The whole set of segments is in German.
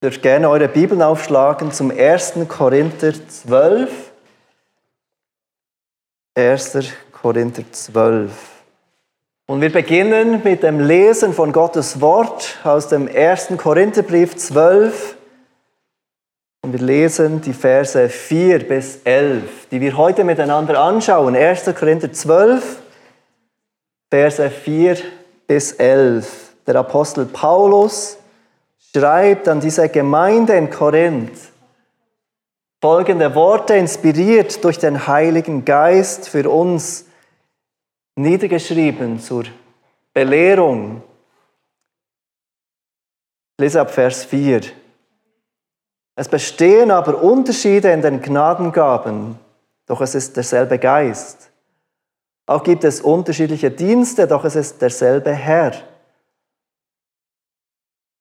Dürft gerne eure Bibeln aufschlagen zum 1. Korinther 12. 1. Korinther 12. Und wir beginnen mit dem Lesen von Gottes Wort aus dem 1. Korintherbrief 12. Und wir lesen die Verse 4 bis 11, die wir heute miteinander anschauen. 1. Korinther 12, Verse 4 bis 11. Der Apostel Paulus schreibt an diese Gemeinde in Korinth folgende Worte, inspiriert durch den Heiligen Geist für uns niedergeschrieben zur Belehrung. Lese ab Vers 4. Es bestehen aber Unterschiede in den Gnadengaben, doch es ist derselbe Geist. Auch gibt es unterschiedliche Dienste, doch es ist derselbe Herr.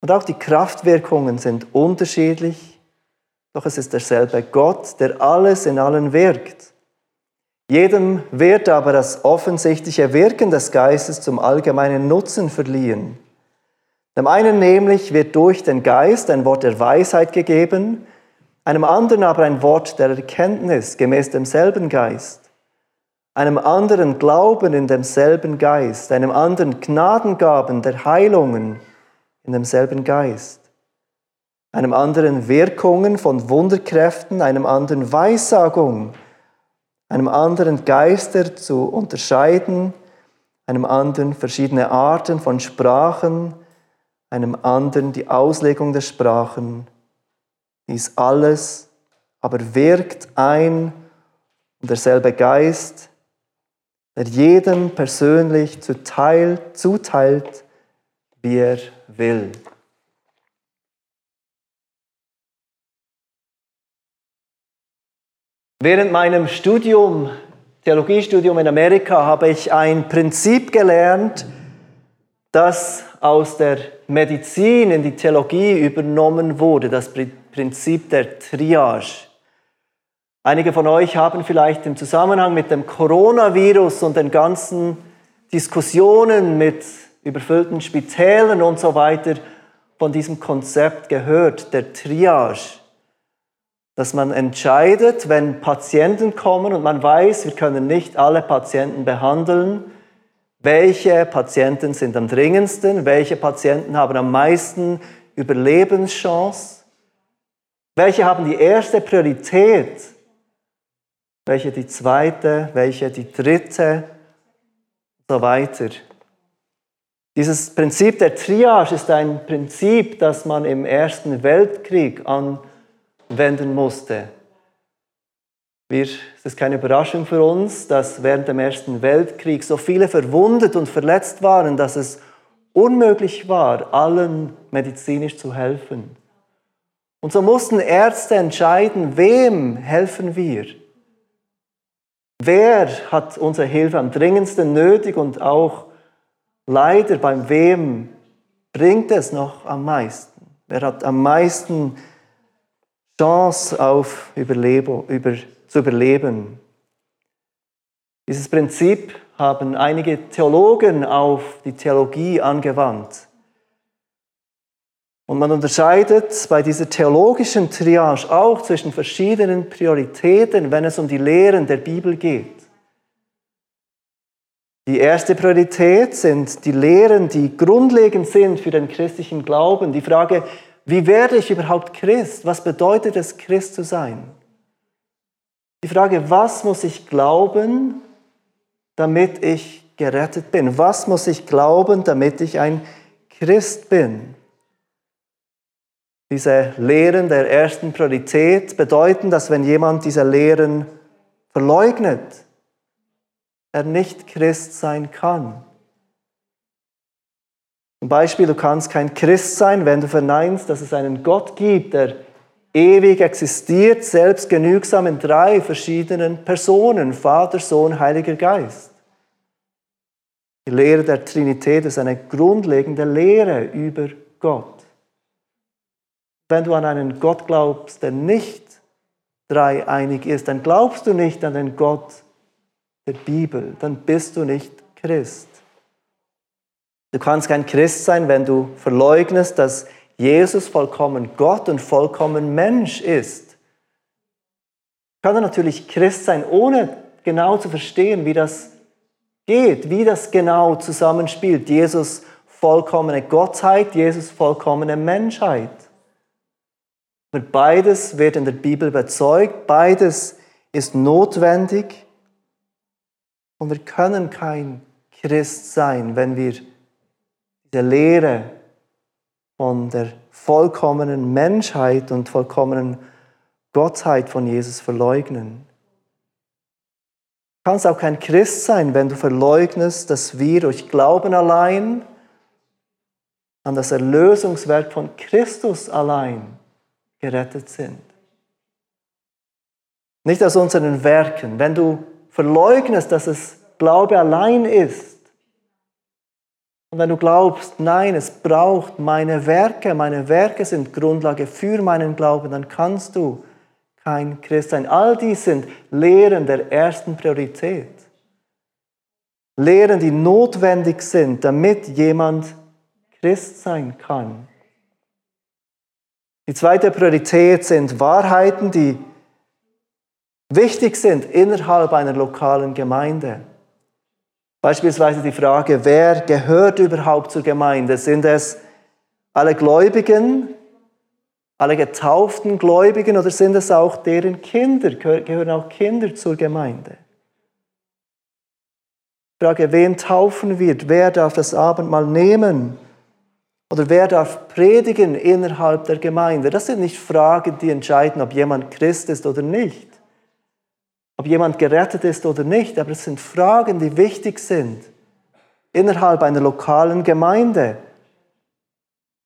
Und auch die Kraftwirkungen sind unterschiedlich, doch es ist derselbe Gott, der alles in allen wirkt. Jedem wird aber das offensichtliche Wirken des Geistes zum allgemeinen Nutzen verliehen. Dem einen nämlich wird durch den Geist ein Wort der Weisheit gegeben, einem anderen aber ein Wort der Erkenntnis gemäß demselben Geist, einem anderen Glauben in demselben Geist, einem anderen Gnadengaben der Heilungen, in demselben Geist, einem anderen Wirkungen von Wunderkräften, einem anderen Weissagung, einem anderen Geister zu unterscheiden, einem anderen verschiedene Arten von Sprachen, einem anderen die Auslegung der Sprachen. Dies alles aber wirkt ein und derselbe Geist, der jedem persönlich zuteil, zuteilt, wie er will. Während meinem Studium, Theologiestudium in Amerika, habe ich ein Prinzip gelernt, das aus der Medizin in die Theologie übernommen wurde, das Prinzip der Triage. Einige von euch haben vielleicht im Zusammenhang mit dem Coronavirus und den ganzen Diskussionen mit überfüllten Spitälern und so weiter von diesem Konzept gehört, der Triage. Dass man entscheidet, wenn Patienten kommen und man weiß, wir können nicht alle Patienten behandeln, welche Patienten sind am dringendsten, welche Patienten haben am meisten Überlebenschance, welche haben die erste Priorität, welche die zweite, welche die dritte und so weiter. Dieses Prinzip der Triage ist ein Prinzip, das man im Ersten Weltkrieg anwenden musste. Wir, es ist keine Überraschung für uns, dass während dem Ersten Weltkrieg so viele verwundet und verletzt waren, dass es unmöglich war, allen medizinisch zu helfen. Und so mussten Ärzte entscheiden, wem helfen wir? Wer hat unsere Hilfe am dringendsten nötig und auch leider beim Wem bringt es noch am meisten? Wer hat am meisten Chance auf Überleben, über, zu überleben? Dieses Prinzip haben einige Theologen auf die Theologie angewandt. Und man unterscheidet bei dieser theologischen Triage auch zwischen verschiedenen Prioritäten, wenn es um die Lehren der Bibel geht. Die erste Priorität sind die Lehren, die grundlegend sind für den christlichen Glauben. Die Frage, wie werde ich überhaupt Christ? Was bedeutet es, Christ zu sein? Die Frage, was muss ich glauben, damit ich gerettet bin? Was muss ich glauben, damit ich ein Christ bin? Diese Lehren der ersten Priorität bedeuten, dass wenn jemand diese Lehren verleugnet, er nicht Christ sein kann. Zum Beispiel, du kannst kein Christ sein, wenn du verneinst, dass es einen Gott gibt, der ewig existiert, selbstgenügsam in drei verschiedenen Personen, Vater, Sohn, Heiliger Geist. Die Lehre der Trinität ist eine grundlegende Lehre über Gott. Wenn du an einen Gott glaubst, der nicht dreieinig ist, dann glaubst du nicht an den Gott, der Bibel, dann bist du nicht Christ. Du kannst kein Christ sein, wenn du verleugnest, dass Jesus vollkommen Gott und vollkommen Mensch ist. Ich kann natürlich Christ sein, ohne genau zu verstehen, wie das geht, wie das genau zusammenspielt. Jesus vollkommene Gottheit, Jesus vollkommene Menschheit. Aber beides wird in der Bibel bezeugt, beides ist notwendig und wir können kein Christ sein, wenn wir diese Lehre von der vollkommenen Menschheit und vollkommenen Gottheit von Jesus verleugnen. Du kannst auch kein Christ sein, wenn du verleugnest, dass wir durch Glauben allein an das Erlösungswerk von Christus allein gerettet sind. Nicht aus unseren Werken. Wenn du verleugnest, dass es Glaube allein ist, und wenn du glaubst, nein, es braucht meine Werke, meine Werke sind Grundlage für meinen Glauben, dann kannst du kein Christ sein. All dies sind Lehren der ersten Priorität. Lehren, die notwendig sind, damit jemand Christ sein kann. Die zweite Priorität sind Wahrheiten, die wichtig sind innerhalb einer lokalen Gemeinde. Beispielsweise die Frage, wer gehört überhaupt zur Gemeinde? Sind es alle Gläubigen, alle getauften Gläubigen oder sind es auch deren Kinder? Gehören auch Kinder zur Gemeinde? Frage, wen taufen wird? Wer darf das Abendmahl nehmen? Oder wer darf predigen innerhalb der Gemeinde? Das sind nicht Fragen, die entscheiden, ob jemand Christ ist oder nicht. Ob jemand gerettet ist oder nicht. Aber es sind Fragen, die wichtig sind innerhalb einer lokalen Gemeinde,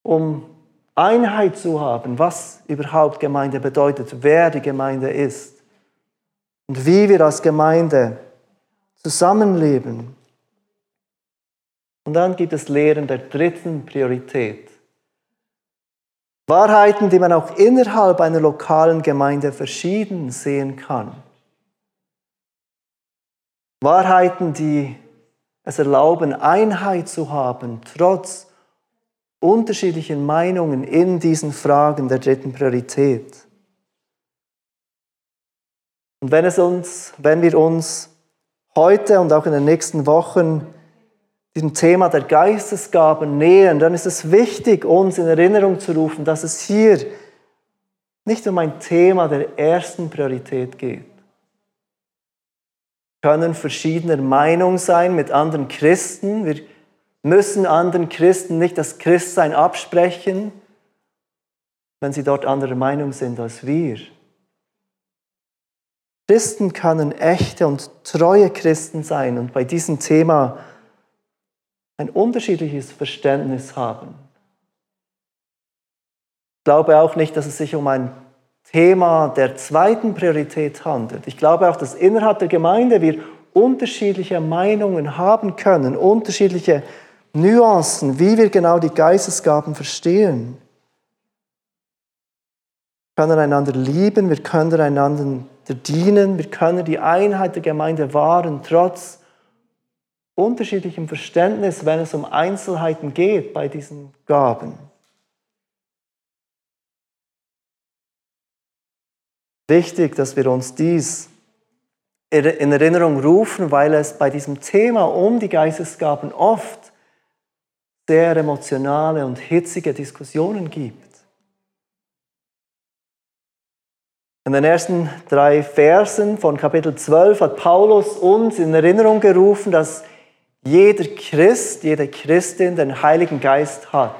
um Einheit zu haben, was überhaupt Gemeinde bedeutet, wer die Gemeinde ist und wie wir als Gemeinde zusammenleben. Und dann gibt es Lehren der dritten Priorität. Wahrheiten, die man auch innerhalb einer lokalen Gemeinde verschieden sehen kann. Wahrheiten, die es erlauben, Einheit zu haben, trotz unterschiedlichen Meinungen in diesen Fragen der dritten Priorität. Und wenn, es uns, wenn wir uns heute und auch in den nächsten Wochen diesem Thema der Geistesgaben nähern, dann ist es wichtig, uns in Erinnerung zu rufen, dass es hier nicht um ein Thema der ersten Priorität geht. Können verschiedener Meinung sein mit anderen Christen. Wir müssen anderen Christen nicht das Christsein absprechen, wenn sie dort anderer Meinung sind als wir. Christen können echte und treue Christen sein und bei diesem Thema ein unterschiedliches Verständnis haben. Ich glaube auch nicht, dass es sich um ein Thema der zweiten Priorität handelt. Ich glaube auch, dass innerhalb der Gemeinde wir unterschiedliche Meinungen haben können, unterschiedliche Nuancen, wie wir genau die Geistesgaben verstehen. Wir können einander lieben, wir können einander dienen, wir können die Einheit der Gemeinde wahren, trotz unterschiedlichem Verständnis, wenn es um Einzelheiten geht bei diesen Gaben. Wichtig, dass wir uns dies in Erinnerung rufen, weil es bei diesem Thema um die Geistesgaben oft sehr emotionale und hitzige Diskussionen gibt. In den ersten drei Versen von Kapitel 12 hat Paulus uns in Erinnerung gerufen, dass jeder Christ, jede Christin den Heiligen Geist hat.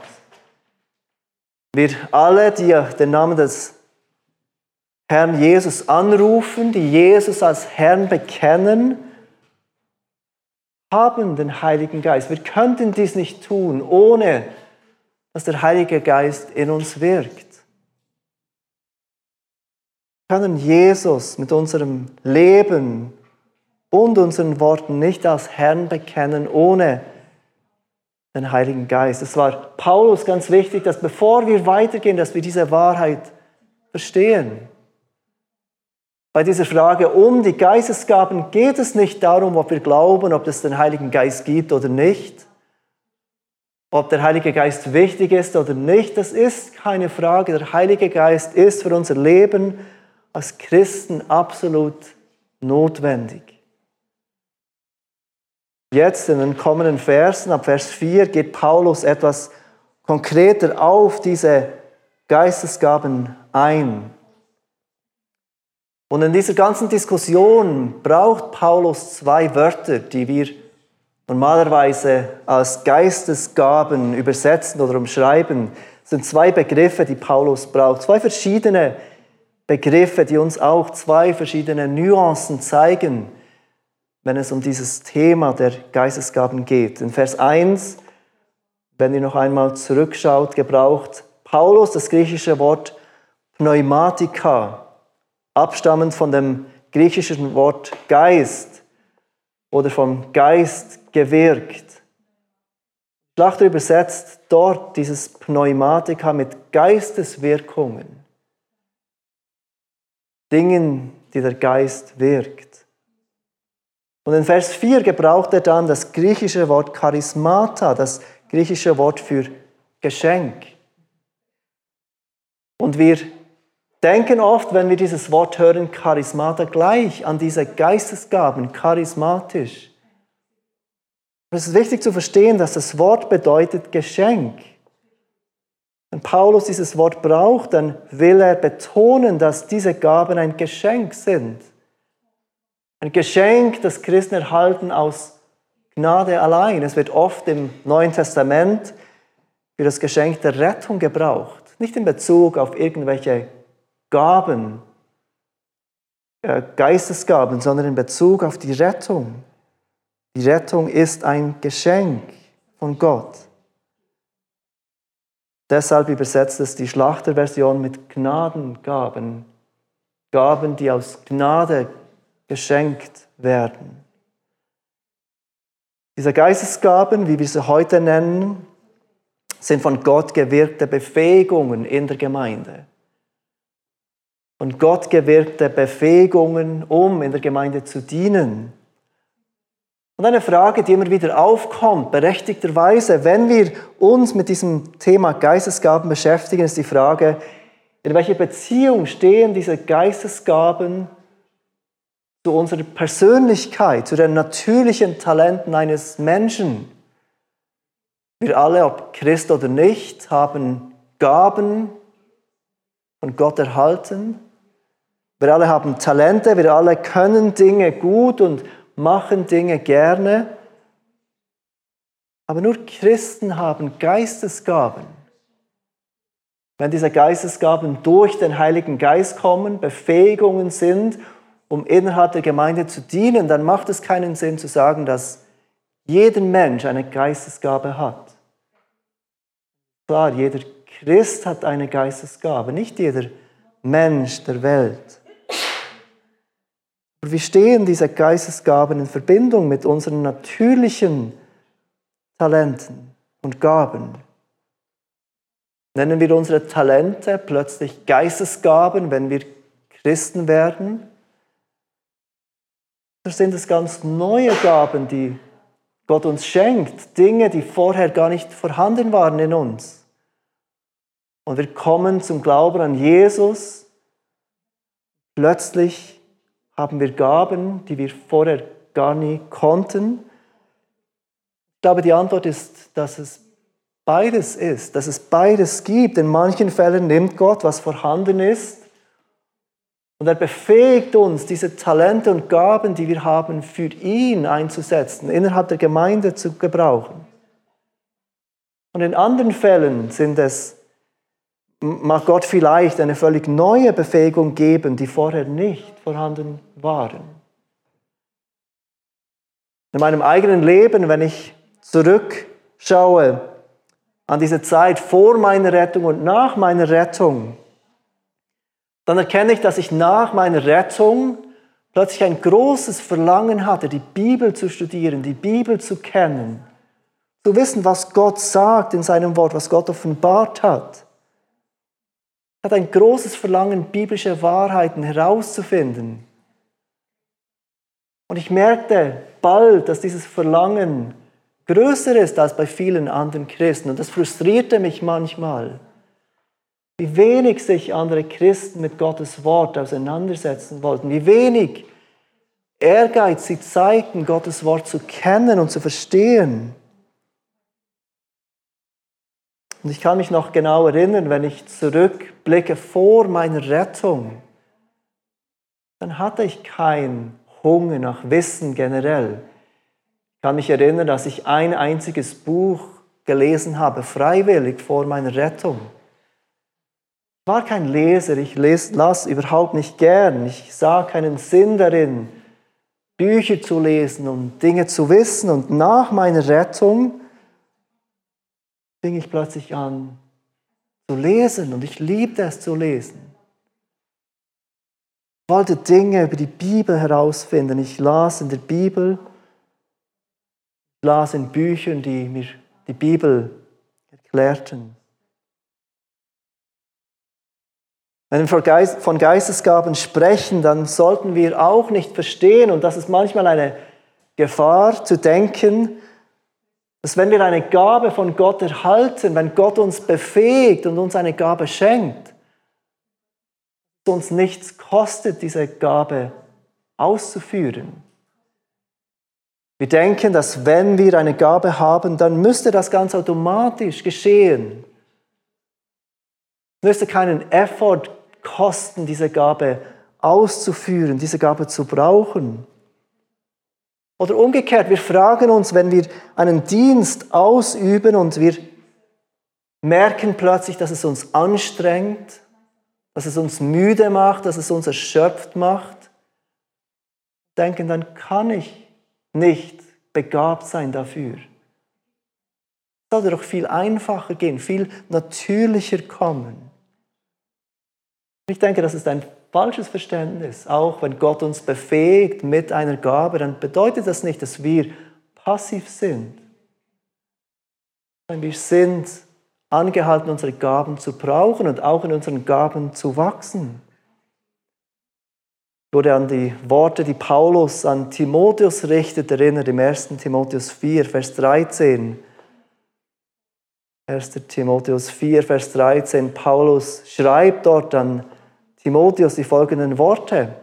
Wir alle, die den Namen des Herrn Jesus anrufen, die Jesus als Herrn bekennen, haben den Heiligen Geist. Wir könnten dies nicht tun, ohne dass der Heilige Geist in uns wirkt. Wir können Jesus mit unserem Leben und unseren Worten nicht als Herrn bekennen ohne den Heiligen Geist. Es war Paulus ganz wichtig, dass bevor wir weitergehen, dass wir diese Wahrheit verstehen. Bei dieser Frage um die Geistesgaben geht es nicht darum, ob wir glauben, ob es den Heiligen Geist gibt oder nicht. Ob der Heilige Geist wichtig ist oder nicht, das ist keine Frage. Der Heilige Geist ist für unser Leben als Christen absolut notwendig. Jetzt in den kommenden Versen, ab Vers 4, geht Paulus etwas konkreter auf diese Geistesgaben ein. Und in dieser ganzen Diskussion braucht Paulus zwei Wörter, die wir normalerweise als Geistesgaben übersetzen oder umschreiben. Das sind zwei Begriffe, die Paulus braucht. Zwei verschiedene Begriffe, die uns auch zwei verschiedene Nuancen zeigen, wenn es um dieses Thema der Geistesgaben geht. In Vers 1, wenn ihr noch einmal zurückschaut, gebraucht Paulus das griechische Wort Pneumatika abstammend von dem griechischen Wort Geist oder vom Geist gewirkt. Schlachter übersetzt dort dieses Pneumatika mit Geisteswirkungen, Dingen, die der Geist wirkt. Und in Vers 4 gebraucht er dann das griechische Wort Charismata, das griechische Wort für Geschenk. Und wir denken oft, wenn wir dieses Wort hören, Charismata, gleich an diese Geistesgaben, charismatisch. Es ist wichtig zu verstehen, dass das Wort bedeutet Geschenk. Wenn Paulus dieses Wort braucht, dann will er betonen, dass diese Gaben ein Geschenk sind. Ein Geschenk, das Christen erhalten aus Gnade allein. Es wird oft im Neuen Testament für das Geschenk der Rettung gebraucht. Nicht in Bezug auf irgendwelche Gaben, äh, Geistesgaben, sondern in Bezug auf die Rettung. Die Rettung ist ein Geschenk von Gott. Deshalb übersetzt es die Schlachterversion mit Gnadengaben. Gaben, die aus Gnade geschenkt werden. Diese Geistesgaben, wie wir sie heute nennen, sind von Gott gewirkte Befähigungen in der Gemeinde und Gott gewirkte Befähigungen, um in der Gemeinde zu dienen. Und eine Frage, die immer wieder aufkommt, berechtigterweise, wenn wir uns mit diesem Thema Geistesgaben beschäftigen, ist die Frage, in welcher Beziehung stehen diese Geistesgaben zu unserer Persönlichkeit, zu den natürlichen Talenten eines Menschen? Wir alle, ob Christ oder nicht, haben Gaben von Gott erhalten. Wir alle haben Talente, wir alle können Dinge gut und machen Dinge gerne. Aber nur Christen haben Geistesgaben. Wenn diese Geistesgaben durch den Heiligen Geist kommen, Befähigungen sind, um innerhalb der Gemeinde zu dienen, dann macht es keinen Sinn zu sagen, dass jeder Mensch eine Geistesgabe hat. Klar, jeder Christ hat eine Geistesgabe, nicht jeder Mensch der Welt. Wie stehen diese Geistesgaben in Verbindung mit unseren natürlichen Talenten und Gaben? Nennen wir unsere Talente plötzlich Geistesgaben, wenn wir Christen werden? Oder sind es ganz neue Gaben, die Gott uns schenkt, Dinge, die vorher gar nicht vorhanden waren in uns? Und wir kommen zum Glauben an Jesus. Plötzlich haben wir Gaben, die wir vorher gar nie konnten? Ich glaube, die Antwort ist, dass es beides ist, dass es beides gibt. In manchen Fällen nimmt Gott, was vorhanden ist, und er befähigt uns, diese Talente und Gaben, die wir haben, für ihn einzusetzen, innerhalb der Gemeinde zu gebrauchen. Und in anderen Fällen sind es mag Gott vielleicht eine völlig neue Befähigung geben, die vorher nicht vorhanden waren. In meinem eigenen Leben, wenn ich zurückschaue an diese Zeit vor meiner Rettung und nach meiner Rettung, dann erkenne ich, dass ich nach meiner Rettung plötzlich ein großes Verlangen hatte, die Bibel zu studieren, die Bibel zu kennen, zu wissen, was Gott sagt in seinem Wort, was Gott offenbart hat hat ein großes Verlangen, biblische Wahrheiten herauszufinden. Und ich merkte bald, dass dieses Verlangen größer ist als bei vielen anderen Christen. Und das frustrierte mich manchmal, wie wenig sich andere Christen mit Gottes Wort auseinandersetzen wollten, wie wenig Ehrgeiz sie zeigten, Gottes Wort zu kennen und zu verstehen. Und ich kann mich noch genau erinnern, wenn ich zurückblicke vor meiner Rettung, dann hatte ich keinen Hunger nach Wissen generell. Ich kann mich erinnern, dass ich ein einziges Buch gelesen habe, freiwillig vor meiner Rettung. Ich war kein Leser, ich las überhaupt nicht gern. Ich sah keinen Sinn darin, Bücher zu lesen und Dinge zu wissen. Und nach meiner Rettung fing ich plötzlich an zu lesen und ich liebte es zu lesen. Ich wollte Dinge über die Bibel herausfinden. Ich las in der Bibel, ich las in Büchern, die mir die Bibel erklärten. Wenn wir von Geistesgaben sprechen, dann sollten wir auch nicht verstehen, und das ist manchmal eine Gefahr, zu denken, dass wenn wir eine Gabe von Gott erhalten, wenn Gott uns befähigt und uns eine Gabe schenkt, es uns nichts kostet, diese Gabe auszuführen. Wir denken, dass wenn wir eine Gabe haben, dann müsste das ganz automatisch geschehen. Es müsste keinen Effort kosten, diese Gabe auszuführen, diese Gabe zu brauchen. Oder umgekehrt, wir fragen uns, wenn wir einen Dienst ausüben und wir merken plötzlich, dass es uns anstrengt, dass es uns müde macht, dass es uns erschöpft macht, denken, dann kann ich nicht begabt sein dafür. Es sollte doch viel einfacher gehen, viel natürlicher kommen. Ich denke, das ist ein falsches Verständnis. Auch wenn Gott uns befähigt mit einer Gabe, dann bedeutet das nicht, dass wir passiv sind. Wir sind angehalten, unsere Gaben zu brauchen und auch in unseren Gaben zu wachsen. Ich wurde an die Worte, die Paulus an Timotheus richtet, erinnert im 1. Timotheus 4, Vers 13. 1. Timotheus 4, Vers 13. Paulus schreibt dort an Timotheus die folgenden Worte.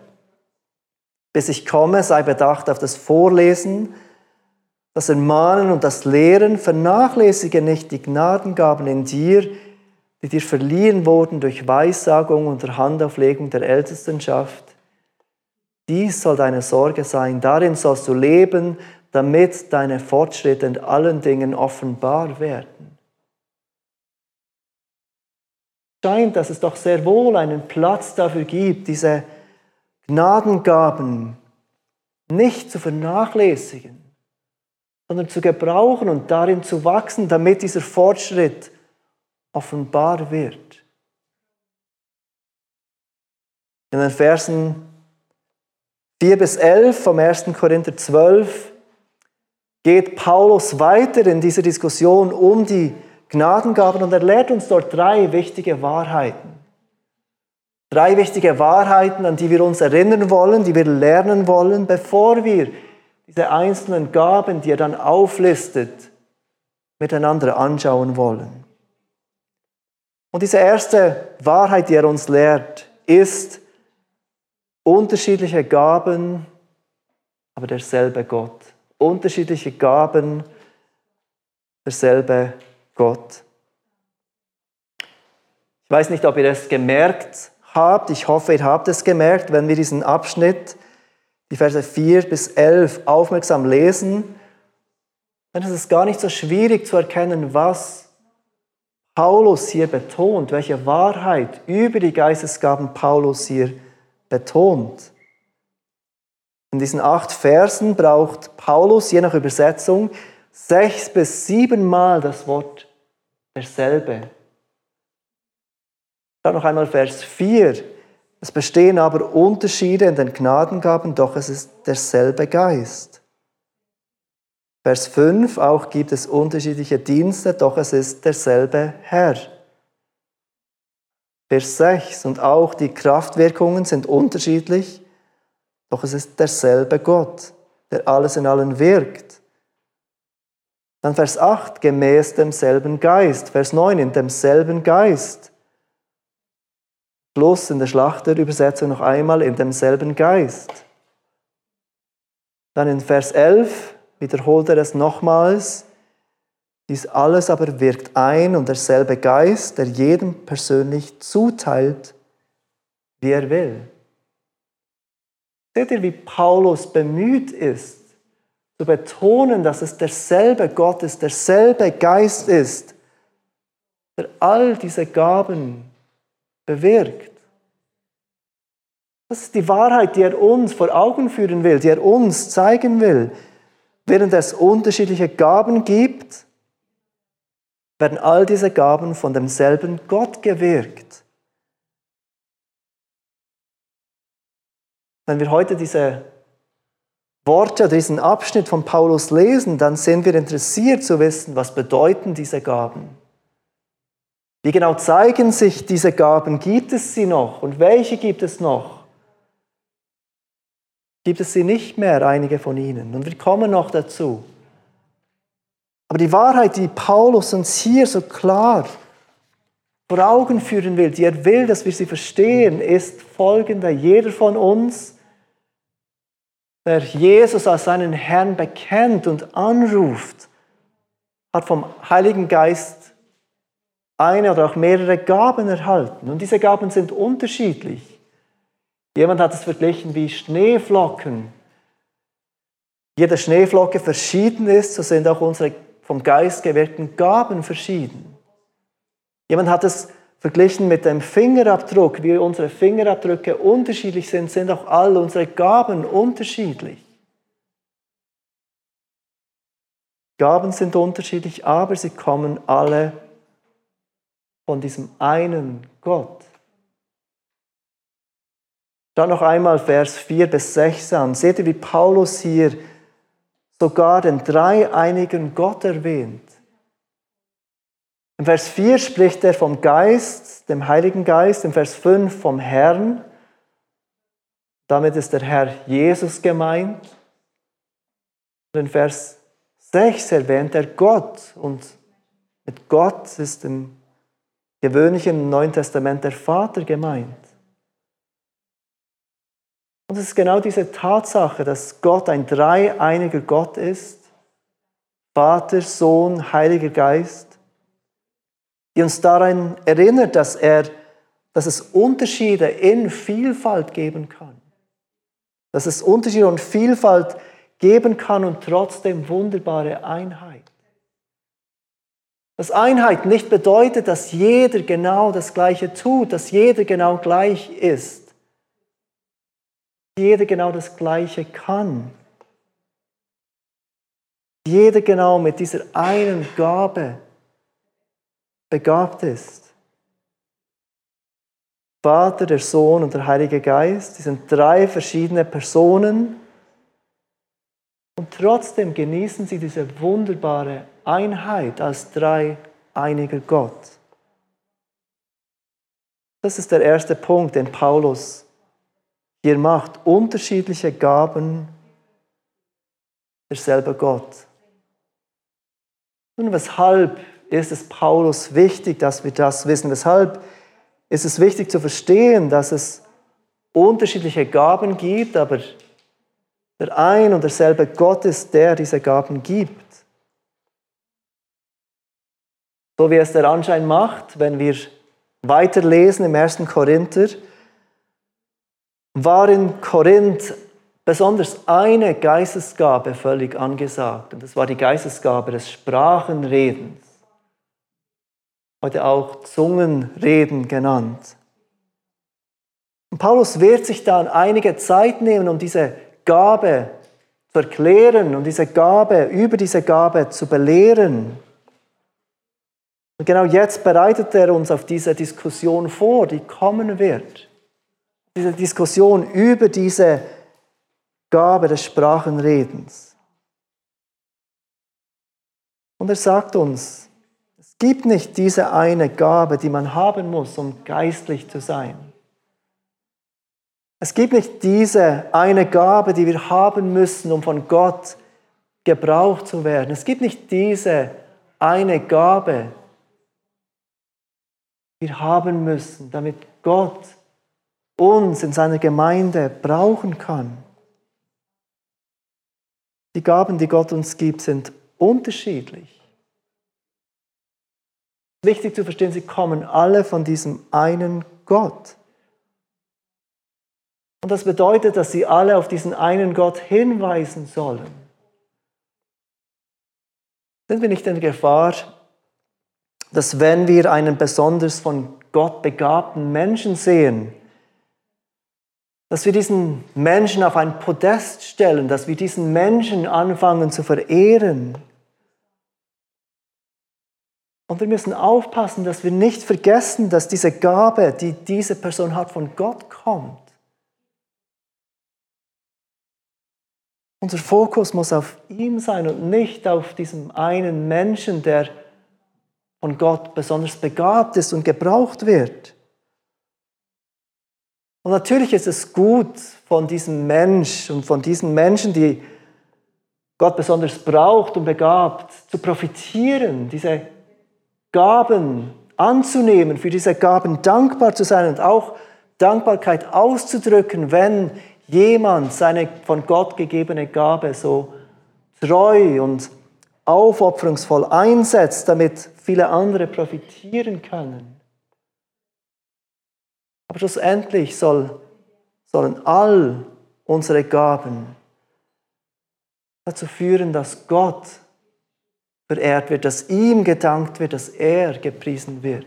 Bis ich komme, sei bedacht auf das Vorlesen, das Ermahnen und das Lehren, vernachlässige nicht die Gnadengaben in dir, die dir verliehen wurden durch Weissagung und der Handauflegung der Ältestenschaft. Dies soll deine Sorge sein, darin sollst du leben, damit deine Fortschritte in allen Dingen offenbar werden scheint, dass es doch sehr wohl einen Platz dafür gibt, diese Gnadengaben nicht zu vernachlässigen, sondern zu gebrauchen und darin zu wachsen, damit dieser Fortschritt offenbar wird. In den Versen 4 bis 11 vom 1. Korinther 12 geht Paulus weiter in dieser Diskussion um die Gnadengaben und er lehrt uns dort drei wichtige Wahrheiten. Drei wichtige Wahrheiten, an die wir uns erinnern wollen, die wir lernen wollen, bevor wir diese einzelnen Gaben, die er dann auflistet, miteinander anschauen wollen. Und diese erste Wahrheit, die er uns lehrt, ist unterschiedliche Gaben, aber derselbe Gott. Unterschiedliche Gaben, derselbe Gott. Gott. Ich weiß nicht, ob ihr es gemerkt habt. Ich hoffe, ihr habt es gemerkt, wenn wir diesen Abschnitt, die Verse 4 bis 11, aufmerksam lesen. Dann ist es gar nicht so schwierig zu erkennen, was Paulus hier betont, welche Wahrheit über die Geistesgaben Paulus hier betont. In diesen acht Versen braucht Paulus, je nach Übersetzung, sechs bis sieben Mal das Wort derselbe. Schau noch einmal Vers 4. Es bestehen aber Unterschiede in den Gnadengaben, doch es ist derselbe Geist. Vers 5, auch gibt es unterschiedliche Dienste, doch es ist derselbe Herr. Vers 6, und auch die Kraftwirkungen sind unterschiedlich, doch es ist derselbe Gott, der alles in allen wirkt. Dann Vers 8, gemäß demselben Geist. Vers 9, in demselben Geist. Schluss in der Schlachterübersetzung noch einmal, in demselben Geist. Dann in Vers 11 wiederholt er es nochmals. Dies alles aber wirkt ein und derselbe Geist, der jedem persönlich zuteilt, wie er will. Seht ihr, wie Paulus bemüht ist, zu betonen, dass es derselbe Gott ist, derselbe Geist ist, der all diese Gaben bewirkt. Das ist die Wahrheit, die er uns vor Augen führen will, die er uns zeigen will. Während es unterschiedliche Gaben gibt, werden all diese Gaben von demselben Gott gewirkt. Wenn wir heute diese Worte oder diesen Abschnitt von Paulus lesen, dann sind wir interessiert zu wissen, was bedeuten diese Gaben. Wie genau zeigen sich diese Gaben? Gibt es sie noch? Und welche gibt es noch? Gibt es sie nicht mehr, einige von ihnen? Und wir kommen noch dazu. Aber die Wahrheit, die Paulus uns hier so klar vor Augen führen will, die er will, dass wir sie verstehen, ist folgende. Jeder von uns der Jesus als seinen Herrn bekennt und anruft, hat vom Heiligen Geist eine oder auch mehrere Gaben erhalten. Und diese Gaben sind unterschiedlich. Jemand hat es verglichen wie Schneeflocken. Jede Schneeflocke verschieden ist, so sind auch unsere vom Geist gewirkten Gaben verschieden. Jemand hat es Verglichen mit dem Fingerabdruck, wie unsere Fingerabdrücke unterschiedlich sind, sind auch all unsere Gaben unterschiedlich. Gaben sind unterschiedlich, aber sie kommen alle von diesem einen Gott. Dann noch einmal Vers 4 bis 6 an. Seht ihr, wie Paulus hier sogar den dreieinigen Gott erwähnt. Im Vers 4 spricht er vom Geist, dem Heiligen Geist, im Vers 5 vom Herrn. Damit ist der Herr Jesus gemeint. Und in Vers 6 erwähnt er Gott. Und mit Gott ist im gewöhnlichen Neuen Testament der Vater gemeint. Und es ist genau diese Tatsache, dass Gott ein dreieiniger Gott ist, Vater, Sohn, Heiliger Geist, die uns daran erinnert, dass, er, dass es Unterschiede in Vielfalt geben kann. Dass es Unterschiede und Vielfalt geben kann und trotzdem wunderbare Einheit. Dass Einheit nicht bedeutet, dass jeder genau das Gleiche tut, dass jeder genau gleich ist. Dass jeder genau das Gleiche kann. Jeder genau mit dieser einen Gabe begabt ist. Vater, der Sohn und der Heilige Geist, die sind drei verschiedene Personen und trotzdem genießen sie diese wunderbare Einheit als drei einiger Gott. Das ist der erste Punkt, den Paulus hier macht. Unterschiedliche Gaben, derselbe Gott. Nun, weshalb ist es Paulus wichtig, dass wir das wissen. Weshalb ist es wichtig zu verstehen, dass es unterschiedliche Gaben gibt, aber der ein und derselbe Gott ist, der diese Gaben gibt. So wie es der Anschein macht, wenn wir weiterlesen im 1. Korinther, war in Korinth besonders eine Geistesgabe völlig angesagt. Und das war die Geistesgabe des Sprachenredens heute auch Zungenreden genannt. Und Paulus wird sich dann einige Zeit nehmen, um diese Gabe zu erklären und diese Gabe, über diese Gabe zu belehren. Und genau jetzt bereitet er uns auf diese Diskussion vor, die kommen wird. Diese Diskussion über diese Gabe des Sprachenredens. Und er sagt uns, gibt nicht diese eine Gabe, die man haben muss, um geistlich zu sein. Es gibt nicht diese eine Gabe, die wir haben müssen, um von Gott gebraucht zu werden. Es gibt nicht diese eine Gabe, die wir haben müssen, damit Gott uns in seiner Gemeinde brauchen kann. Die Gaben, die Gott uns gibt, sind unterschiedlich. Wichtig zu verstehen, sie kommen alle von diesem einen Gott. Und das bedeutet, dass sie alle auf diesen einen Gott hinweisen sollen. Sind wir nicht in Gefahr, dass wenn wir einen besonders von Gott begabten Menschen sehen, dass wir diesen Menschen auf ein Podest stellen, dass wir diesen Menschen anfangen zu verehren. Und wir müssen aufpassen, dass wir nicht vergessen, dass diese Gabe, die diese Person hat, von Gott kommt. Unser Fokus muss auf ihm sein und nicht auf diesem einen Menschen, der von Gott besonders begabt ist und gebraucht wird. Und natürlich ist es gut von diesem Mensch und von diesen Menschen, die Gott besonders braucht und begabt, zu profitieren, diese Gaben anzunehmen, für diese Gaben dankbar zu sein und auch Dankbarkeit auszudrücken, wenn jemand seine von Gott gegebene Gabe so treu und aufopferungsvoll einsetzt, damit viele andere profitieren können. Aber schlussendlich soll, sollen all unsere Gaben dazu führen, dass Gott verehrt wird, dass ihm gedankt wird, dass er gepriesen wird.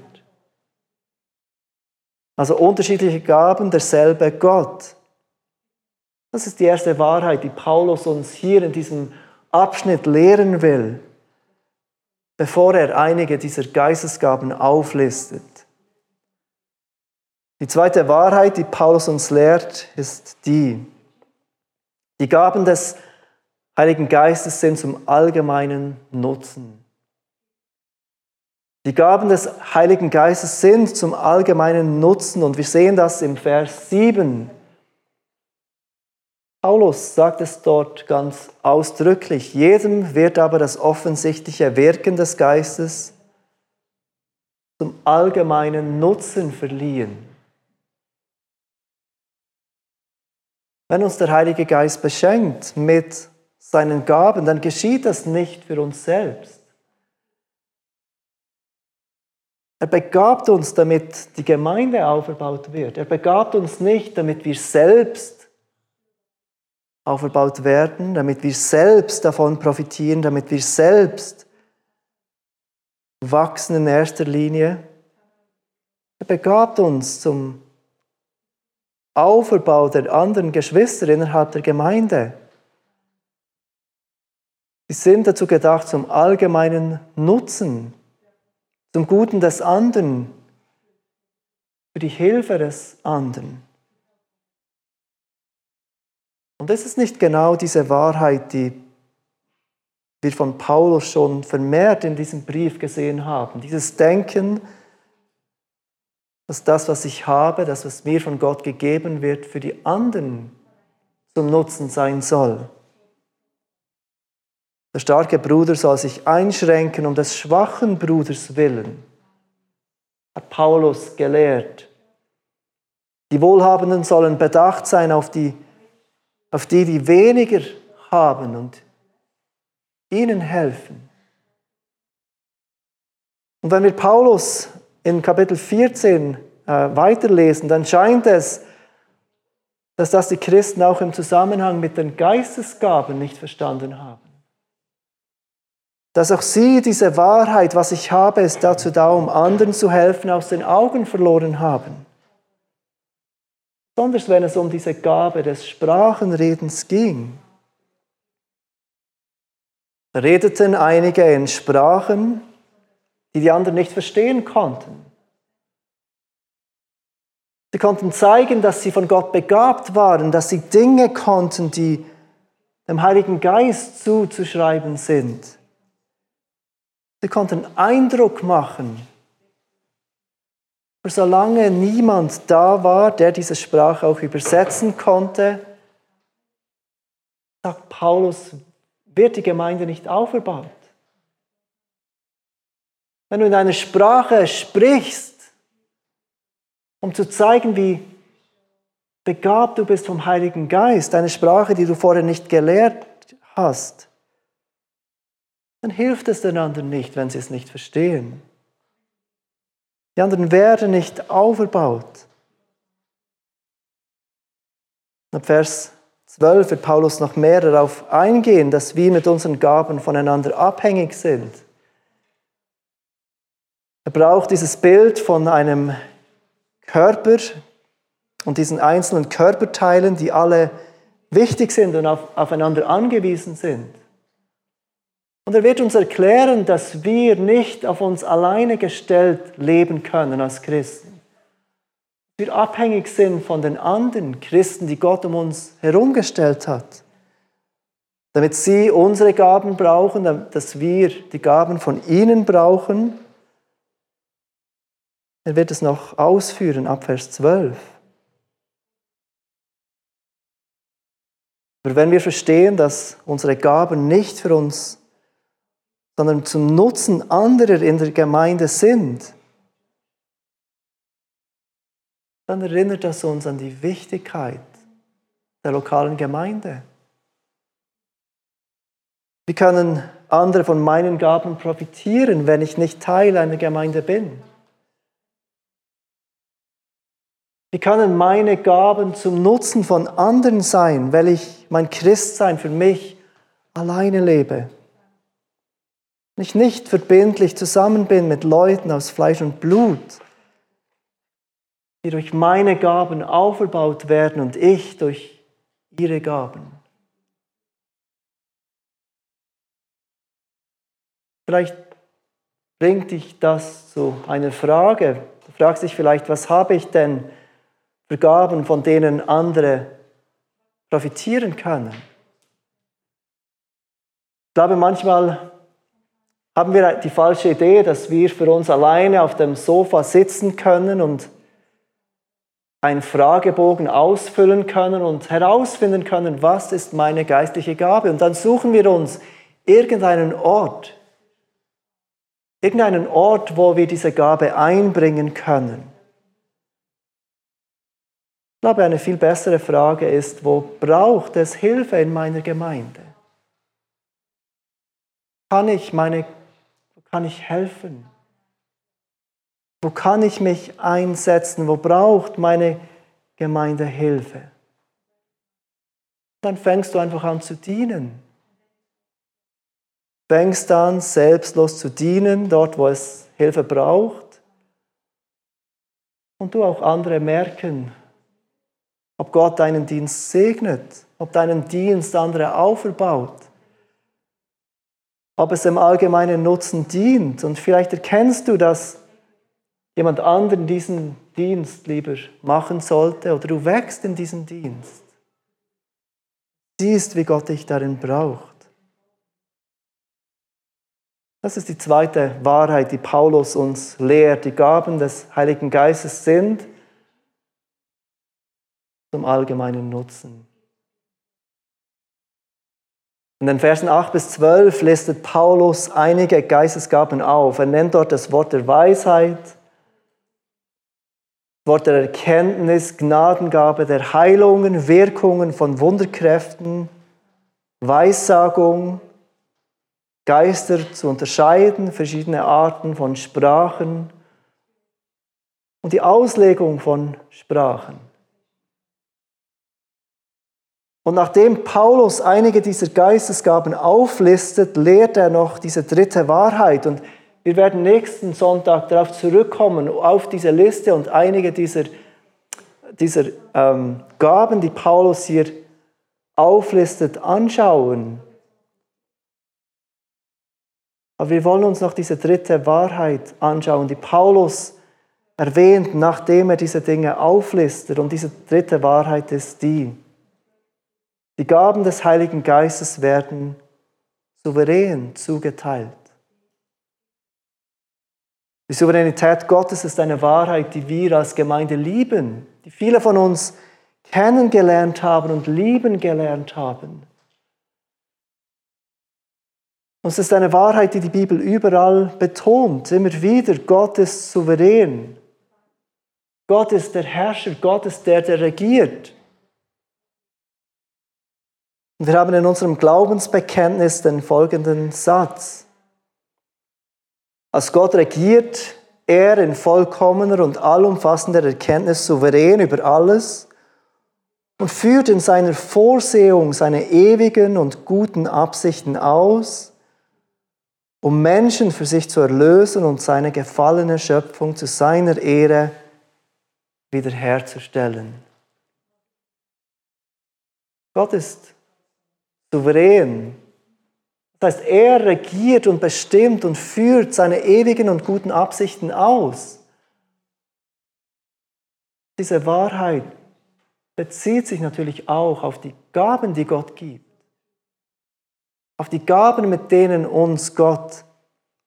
Also unterschiedliche Gaben, derselbe Gott. Das ist die erste Wahrheit, die Paulus uns hier in diesem Abschnitt lehren will, bevor er einige dieser Geistesgaben auflistet. Die zweite Wahrheit, die Paulus uns lehrt, ist die. Die Gaben des Heiligen Geistes sind zum allgemeinen Nutzen. Die Gaben des Heiligen Geistes sind zum allgemeinen Nutzen und wir sehen das im Vers 7. Paulus sagt es dort ganz ausdrücklich. Jedem wird aber das offensichtliche Wirken des Geistes zum allgemeinen Nutzen verliehen. Wenn uns der Heilige Geist beschenkt mit seinen Gaben, dann geschieht das nicht für uns selbst. Er begabt uns, damit die Gemeinde aufgebaut wird. Er begabt uns nicht, damit wir selbst aufgebaut werden, damit wir selbst davon profitieren, damit wir selbst wachsen in erster Linie. Er begabt uns zum Auferbau der anderen Geschwister innerhalb der Gemeinde. Sie sind dazu gedacht zum allgemeinen Nutzen, zum Guten des anderen, für die Hilfe des anderen. Und ist es nicht genau diese Wahrheit, die wir von Paulus schon vermehrt in diesem Brief gesehen haben? Dieses Denken, dass das, was ich habe, das, was mir von Gott gegeben wird, für die anderen zum Nutzen sein soll. Der starke Bruder soll sich einschränken um des schwachen Bruders willen, hat Paulus gelehrt. Die Wohlhabenden sollen bedacht sein auf die, auf die, die weniger haben und ihnen helfen. Und wenn wir Paulus in Kapitel 14 äh, weiterlesen, dann scheint es, dass das die Christen auch im Zusammenhang mit den Geistesgaben nicht verstanden haben. Dass auch sie diese Wahrheit, was ich habe, ist dazu da, um anderen zu helfen, aus den Augen verloren haben. Besonders wenn es um diese Gabe des Sprachenredens ging. redeten einige in Sprachen, die die anderen nicht verstehen konnten. Sie konnten zeigen, dass sie von Gott begabt waren, dass sie Dinge konnten, die dem Heiligen Geist zuzuschreiben sind. Sie konnten Eindruck machen. Aber solange niemand da war, der diese Sprache auch übersetzen konnte, sagt Paulus, wird die Gemeinde nicht aufgebaut. Wenn du in einer Sprache sprichst, um zu zeigen, wie begabt du bist vom Heiligen Geist, eine Sprache, die du vorher nicht gelehrt hast, dann hilft es den anderen nicht, wenn sie es nicht verstehen. Die anderen werden nicht aufgebaut. Ab Vers 12 wird Paulus noch mehr darauf eingehen, dass wir mit unseren Gaben voneinander abhängig sind. Er braucht dieses Bild von einem Körper und diesen einzelnen Körperteilen, die alle wichtig sind und auf, aufeinander angewiesen sind. Und er wird uns erklären, dass wir nicht auf uns alleine gestellt leben können als Christen. Wir abhängig sind von den anderen Christen, die Gott um uns herumgestellt hat. Damit sie unsere Gaben brauchen, dass wir die Gaben von ihnen brauchen. Er wird es noch ausführen ab Vers 12. Aber wenn wir verstehen, dass unsere Gaben nicht für uns sondern zum Nutzen anderer in der Gemeinde sind, dann erinnert das uns an die Wichtigkeit der lokalen Gemeinde. Wie können andere von meinen Gaben profitieren, wenn ich nicht Teil einer Gemeinde bin? Wie können meine Gaben zum Nutzen von anderen sein, weil ich mein Christsein für mich alleine lebe? Ich nicht verbindlich zusammen bin mit Leuten aus Fleisch und Blut, die durch meine Gaben aufgebaut werden und ich durch ihre Gaben. Vielleicht bringt dich das zu einer Frage. Du fragst dich vielleicht, was habe ich denn für Gaben, von denen andere profitieren können? Ich glaube, manchmal haben wir die falsche Idee, dass wir für uns alleine auf dem Sofa sitzen können und einen Fragebogen ausfüllen können und herausfinden können, was ist meine geistliche Gabe. Und dann suchen wir uns irgendeinen Ort, irgendeinen Ort, wo wir diese Gabe einbringen können. Ich glaube, eine viel bessere Frage ist, wo braucht es Hilfe in meiner Gemeinde? Kann ich meine kann ich helfen? Wo kann ich mich einsetzen? Wo braucht meine Gemeinde Hilfe? Dann fängst du einfach an zu dienen. Fängst an, selbstlos zu dienen, dort, wo es Hilfe braucht. Und du auch andere merken, ob Gott deinen Dienst segnet, ob deinen Dienst andere auferbaut ob es dem allgemeinen Nutzen dient. Und vielleicht erkennst du, dass jemand anderen diesen Dienst lieber machen sollte oder du wächst in diesen Dienst. Siehst, wie Gott dich darin braucht. Das ist die zweite Wahrheit, die Paulus uns lehrt. Die Gaben des Heiligen Geistes sind zum allgemeinen Nutzen. In den Versen 8 bis 12 listet Paulus einige Geistesgaben auf. Er nennt dort das Wort der Weisheit, das Wort der Erkenntnis, Gnadengabe der Heilungen, Wirkungen von Wunderkräften, Weissagung, Geister zu unterscheiden, verschiedene Arten von Sprachen und die Auslegung von Sprachen. Und nachdem Paulus einige dieser Geistesgaben auflistet, lehrt er noch diese dritte Wahrheit. Und wir werden nächsten Sonntag darauf zurückkommen, auf diese Liste und einige dieser, dieser ähm, Gaben, die Paulus hier auflistet, anschauen. Aber wir wollen uns noch diese dritte Wahrheit anschauen, die Paulus erwähnt, nachdem er diese Dinge auflistet. Und diese dritte Wahrheit ist die, die Gaben des Heiligen Geistes werden souverän zugeteilt. Die Souveränität Gottes ist eine Wahrheit, die wir als Gemeinde lieben, die viele von uns kennengelernt haben und lieben gelernt haben. Und es ist eine Wahrheit, die die Bibel überall betont, immer wieder. Gott ist souverän. Gott ist der Herrscher, Gott ist der, der regiert. Und wir haben in unserem Glaubensbekenntnis den folgenden Satz. Als Gott regiert, er in vollkommener und allumfassender Erkenntnis souverän über alles und führt in seiner Vorsehung seine ewigen und guten Absichten aus, um Menschen für sich zu erlösen und seine gefallene Schöpfung zu seiner Ehre wiederherzustellen. Gott ist souverän. Das heißt, er regiert und bestimmt und führt seine ewigen und guten Absichten aus. Diese Wahrheit bezieht sich natürlich auch auf die Gaben, die Gott gibt. Auf die Gaben, mit denen uns Gott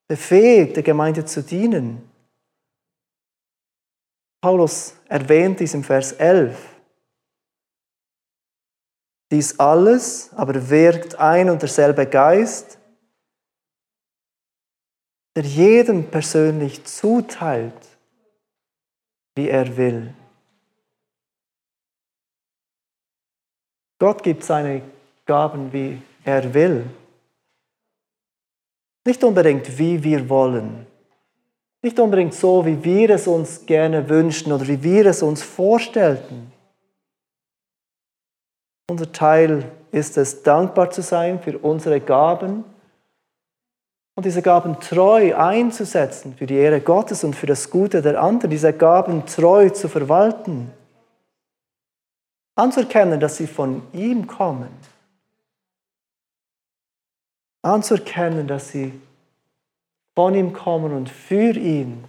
befähigt, der Gemeinde zu dienen. Paulus erwähnt dies im Vers 11. Dies alles aber wirkt ein und derselbe Geist, der jedem persönlich zuteilt, wie er will. Gott gibt seine Gaben, wie er will. Nicht unbedingt, wie wir wollen. Nicht unbedingt so, wie wir es uns gerne wünschten oder wie wir es uns vorstellten. Unser Teil ist es, dankbar zu sein für unsere Gaben und diese Gaben treu einzusetzen für die Ehre Gottes und für das Gute der anderen, diese Gaben treu zu verwalten anzuerkennen, dass sie von ihm kommen, anzuerkennen, dass sie von ihm kommen und für ihn,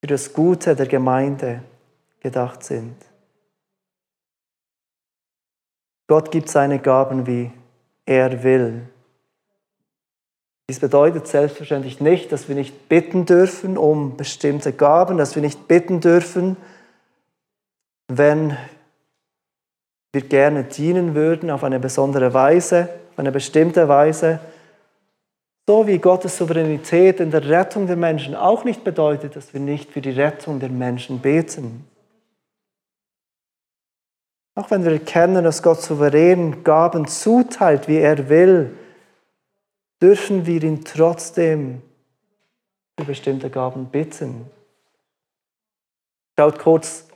für das Gute der Gemeinde gedacht sind. Gott gibt seine Gaben, wie er will. Dies bedeutet selbstverständlich nicht, dass wir nicht bitten dürfen um bestimmte Gaben, dass wir nicht bitten dürfen, wenn wir gerne dienen würden auf eine besondere Weise, auf eine bestimmte Weise, so wie Gottes Souveränität in der Rettung der Menschen auch nicht bedeutet, dass wir nicht für die Rettung der Menschen beten. Auch wenn wir erkennen, dass Gott souverän Gaben zuteilt, wie er will, dürfen wir ihn trotzdem für bestimmte Gaben bitten. Schaut kurz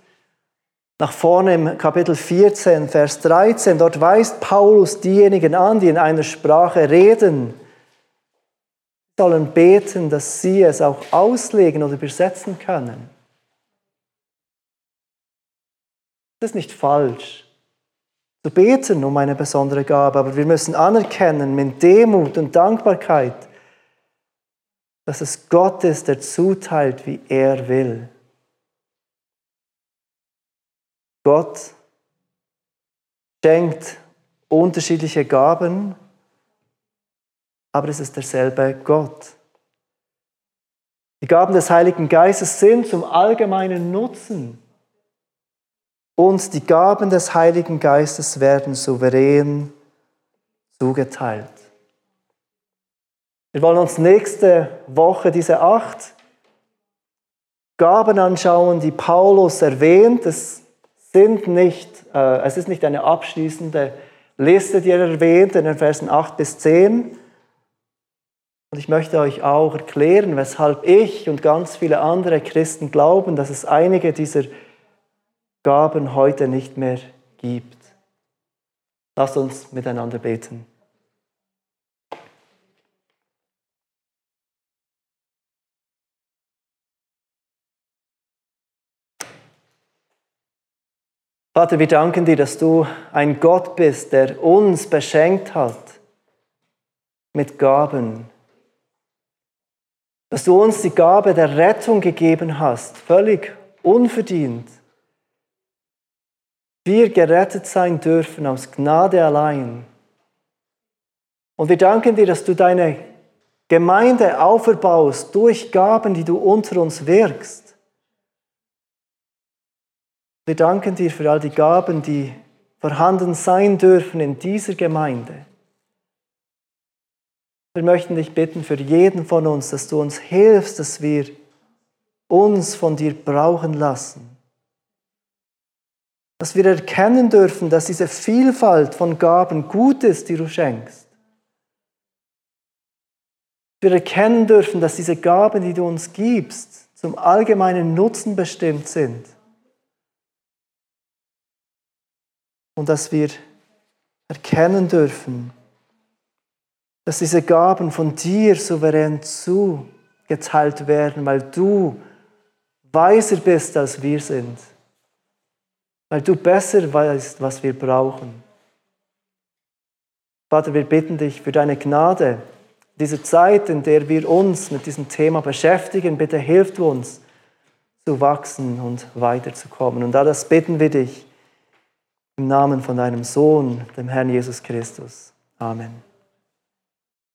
nach vorne im Kapitel 14, Vers 13, dort weist Paulus diejenigen an, die in einer Sprache reden, sollen beten, dass sie es auch auslegen oder übersetzen können. Das ist nicht falsch, zu beten um eine besondere Gabe, aber wir müssen anerkennen mit Demut und Dankbarkeit, dass es Gott ist, der zuteilt, wie er will. Gott schenkt unterschiedliche Gaben, aber es ist derselbe Gott. Die Gaben des Heiligen Geistes sind zum allgemeinen Nutzen. Und die Gaben des Heiligen Geistes werden souverän zugeteilt. Wir wollen uns nächste Woche diese acht Gaben anschauen, die Paulus erwähnt. Das sind nicht, äh, es ist nicht eine abschließende Liste, die er erwähnt in den Versen 8 bis 10. Und ich möchte euch auch erklären, weshalb ich und ganz viele andere Christen glauben, dass es einige dieser Gaben heute nicht mehr gibt. Lasst uns miteinander beten. Vater, wir danken dir, dass du ein Gott bist, der uns beschenkt hat mit Gaben. Dass du uns die Gabe der Rettung gegeben hast, völlig unverdient. Wir gerettet sein dürfen aus Gnade allein. Und wir danken dir, dass du deine Gemeinde auferbaust durch Gaben, die du unter uns wirkst. Wir danken dir für all die Gaben, die vorhanden sein dürfen in dieser Gemeinde. Wir möchten dich bitten für jeden von uns, dass du uns hilfst, dass wir uns von dir brauchen lassen. Dass wir erkennen dürfen, dass diese Vielfalt von Gaben gut ist, die du schenkst. Wir erkennen dürfen, dass diese Gaben, die du uns gibst, zum allgemeinen Nutzen bestimmt sind. Und dass wir erkennen dürfen, dass diese Gaben von dir souverän zugeteilt werden, weil du weiser bist, als wir sind. Weil du besser weißt, was wir brauchen. Vater, wir bitten dich für deine Gnade, diese Zeit, in der wir uns mit diesem Thema beschäftigen. Bitte hilf uns zu wachsen und weiterzukommen. Und da das bitten wir dich im Namen von deinem Sohn, dem Herrn Jesus Christus. Amen.